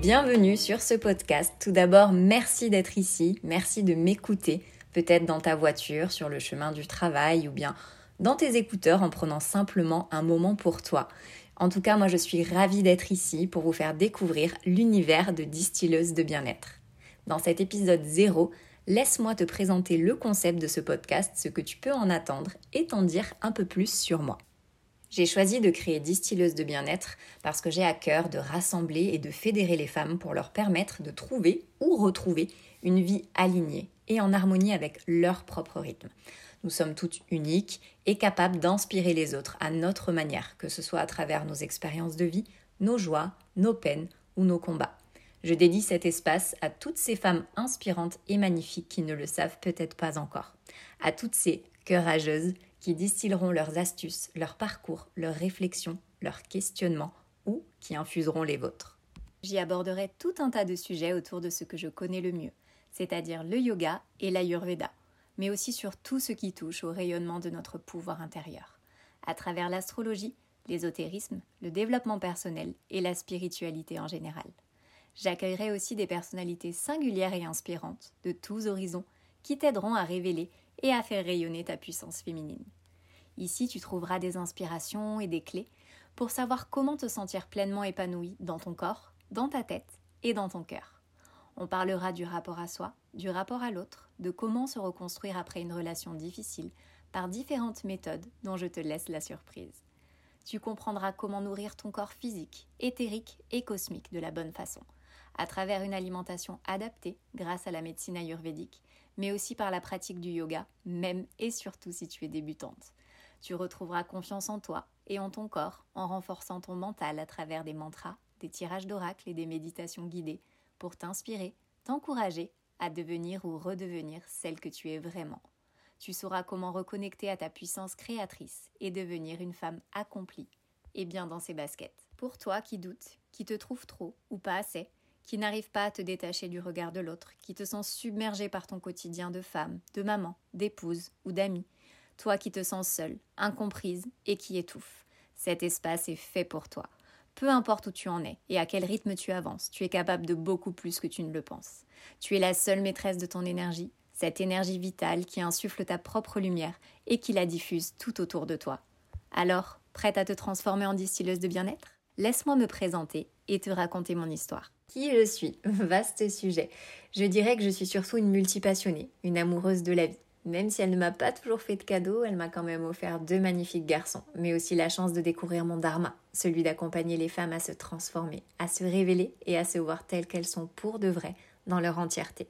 Bienvenue sur ce podcast. Tout d'abord, merci d'être ici, merci de m'écouter, peut-être dans ta voiture, sur le chemin du travail ou bien dans tes écouteurs en prenant simplement un moment pour toi. En tout cas, moi je suis ravie d'être ici pour vous faire découvrir l'univers de distilleuse de bien-être. Dans cet épisode 0, laisse-moi te présenter le concept de ce podcast, ce que tu peux en attendre et t'en dire un peu plus sur moi. J'ai choisi de créer Distilleuse de bien-être parce que j'ai à cœur de rassembler et de fédérer les femmes pour leur permettre de trouver ou retrouver une vie alignée et en harmonie avec leur propre rythme. Nous sommes toutes uniques et capables d'inspirer les autres à notre manière, que ce soit à travers nos expériences de vie, nos joies, nos peines ou nos combats. Je dédie cet espace à toutes ces femmes inspirantes et magnifiques qui ne le savent peut-être pas encore, à toutes ces courageuses qui distilleront leurs astuces, leurs parcours, leurs réflexions, leurs questionnements ou qui infuseront les vôtres. J'y aborderai tout un tas de sujets autour de ce que je connais le mieux, c'est-à-dire le yoga et l'ayurveda, mais aussi sur tout ce qui touche au rayonnement de notre pouvoir intérieur, à travers l'astrologie, l'ésotérisme, le développement personnel et la spiritualité en général. J'accueillerai aussi des personnalités singulières et inspirantes, de tous horizons, qui t'aideront à révéler et à faire rayonner ta puissance féminine. Ici, tu trouveras des inspirations et des clés pour savoir comment te sentir pleinement épanouie dans ton corps, dans ta tête et dans ton cœur. On parlera du rapport à soi, du rapport à l'autre, de comment se reconstruire après une relation difficile par différentes méthodes dont je te laisse la surprise. Tu comprendras comment nourrir ton corps physique, éthérique et cosmique de la bonne façon, à travers une alimentation adaptée grâce à la médecine ayurvédique mais aussi par la pratique du yoga, même et surtout si tu es débutante. Tu retrouveras confiance en toi et en ton corps en renforçant ton mental à travers des mantras, des tirages d'oracles et des méditations guidées pour t'inspirer, t'encourager à devenir ou redevenir celle que tu es vraiment. Tu sauras comment reconnecter à ta puissance créatrice et devenir une femme accomplie et bien dans ses baskets. Pour toi qui doutes, qui te trouve trop ou pas assez, qui n'arrive pas à te détacher du regard de l'autre, qui te sens submergé par ton quotidien de femme, de maman, d'épouse ou d'amie, toi qui te sens seule, incomprise et qui étouffe. Cet espace est fait pour toi. Peu importe où tu en es et à quel rythme tu avances, tu es capable de beaucoup plus que tu ne le penses. Tu es la seule maîtresse de ton énergie, cette énergie vitale qui insuffle ta propre lumière et qui la diffuse tout autour de toi. Alors, prête à te transformer en distilleuse de bien-être? Laisse-moi me présenter et te raconter mon histoire. Qui je suis Vaste sujet. Je dirais que je suis surtout une multipassionnée, une amoureuse de la vie. Même si elle ne m'a pas toujours fait de cadeaux, elle m'a quand même offert deux magnifiques garçons, mais aussi la chance de découvrir mon dharma, celui d'accompagner les femmes à se transformer, à se révéler et à se voir telles qu'elles sont pour de vrai, dans leur entièreté.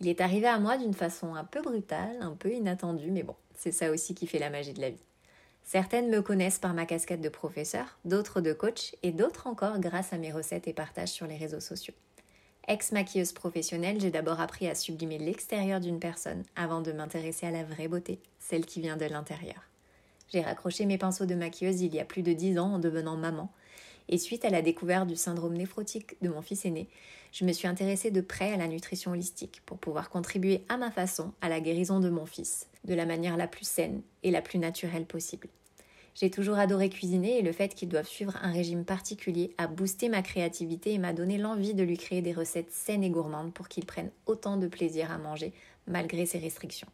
Il est arrivé à moi d'une façon un peu brutale, un peu inattendue, mais bon, c'est ça aussi qui fait la magie de la vie. Certaines me connaissent par ma casquette de professeur, d'autres de coach et d'autres encore grâce à mes recettes et partages sur les réseaux sociaux. Ex-maquilleuse professionnelle, j'ai d'abord appris à sublimer l'extérieur d'une personne avant de m'intéresser à la vraie beauté, celle qui vient de l'intérieur. J'ai raccroché mes pinceaux de maquilleuse il y a plus de dix ans en devenant maman, et suite à la découverte du syndrome néphrotique de mon fils aîné, je me suis intéressée de près à la nutrition holistique pour pouvoir contribuer à ma façon à la guérison de mon fils, de la manière la plus saine et la plus naturelle possible. J'ai toujours adoré cuisiner et le fait qu'il doive suivre un régime particulier a boosté ma créativité et m'a donné l'envie de lui créer des recettes saines et gourmandes pour qu'il prenne autant de plaisir à manger malgré ses restrictions.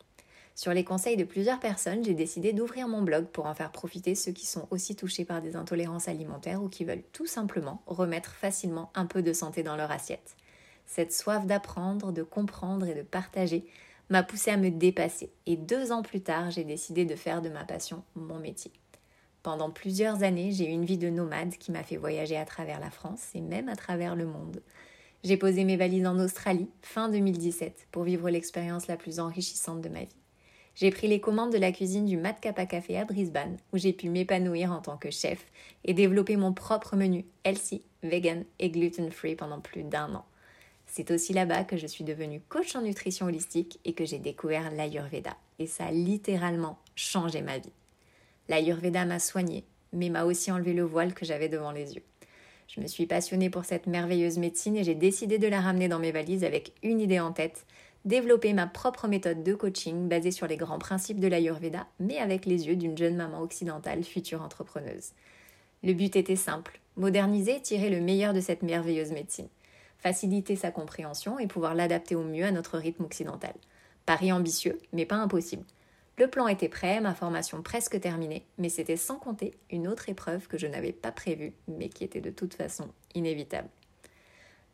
Sur les conseils de plusieurs personnes, j'ai décidé d'ouvrir mon blog pour en faire profiter ceux qui sont aussi touchés par des intolérances alimentaires ou qui veulent tout simplement remettre facilement un peu de santé dans leur assiette. Cette soif d'apprendre, de comprendre et de partager m'a poussé à me dépasser et deux ans plus tard, j'ai décidé de faire de ma passion mon métier. Pendant plusieurs années, j'ai eu une vie de nomade qui m'a fait voyager à travers la France et même à travers le monde. J'ai posé mes valises en Australie fin 2017 pour vivre l'expérience la plus enrichissante de ma vie. J'ai pris les commandes de la cuisine du Kappa Café à Brisbane, où j'ai pu m'épanouir en tant que chef et développer mon propre menu healthy, vegan et gluten-free pendant plus d'un an. C'est aussi là-bas que je suis devenue coach en nutrition holistique et que j'ai découvert l'Ayurveda. Et ça a littéralement changé ma vie. L'Ayurveda m'a soignée, mais m'a aussi enlevé le voile que j'avais devant les yeux. Je me suis passionnée pour cette merveilleuse médecine et j'ai décidé de la ramener dans mes valises avec une idée en tête, développer ma propre méthode de coaching basée sur les grands principes de l'Ayurveda, mais avec les yeux d'une jeune maman occidentale future entrepreneuse. Le but était simple, moderniser tirer le meilleur de cette merveilleuse médecine, faciliter sa compréhension et pouvoir l'adapter au mieux à notre rythme occidental. Pari ambitieux, mais pas impossible. Le plan était prêt, ma formation presque terminée, mais c'était sans compter une autre épreuve que je n'avais pas prévue, mais qui était de toute façon inévitable.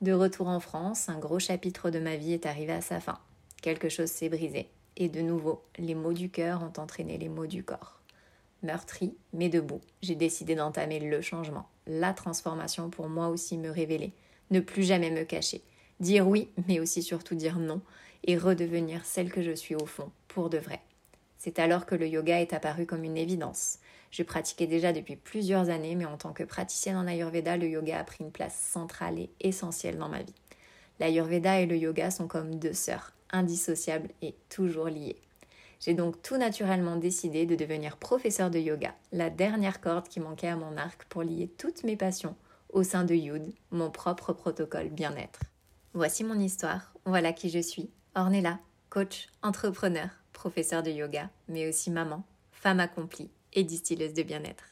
De retour en France, un gros chapitre de ma vie est arrivé à sa fin. Quelque chose s'est brisé, et de nouveau, les mots du cœur ont entraîné les mots du corps. Meurtri, mais debout, j'ai décidé d'entamer le changement, la transformation pour moi aussi me révéler, ne plus jamais me cacher, dire oui, mais aussi surtout dire non, et redevenir celle que je suis au fond, pour de vrai. C'est alors que le yoga est apparu comme une évidence. Je pratiquais déjà depuis plusieurs années, mais en tant que praticienne en Ayurveda, le yoga a pris une place centrale et essentielle dans ma vie. L'Ayurveda et le yoga sont comme deux sœurs, indissociables et toujours liées. J'ai donc tout naturellement décidé de devenir professeur de yoga, la dernière corde qui manquait à mon arc pour lier toutes mes passions au sein de Yud, mon propre protocole bien-être. Voici mon histoire, voilà qui je suis, Ornella, coach, entrepreneur, professeur de yoga, mais aussi maman, femme accomplie et distilleuse de bien-être.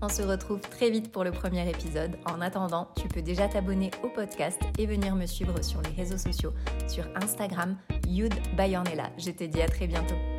On se retrouve très vite pour le premier épisode. En attendant, tu peux déjà t'abonner au podcast et venir me suivre sur les réseaux sociaux, sur Instagram, Yud by Je te dis à très bientôt.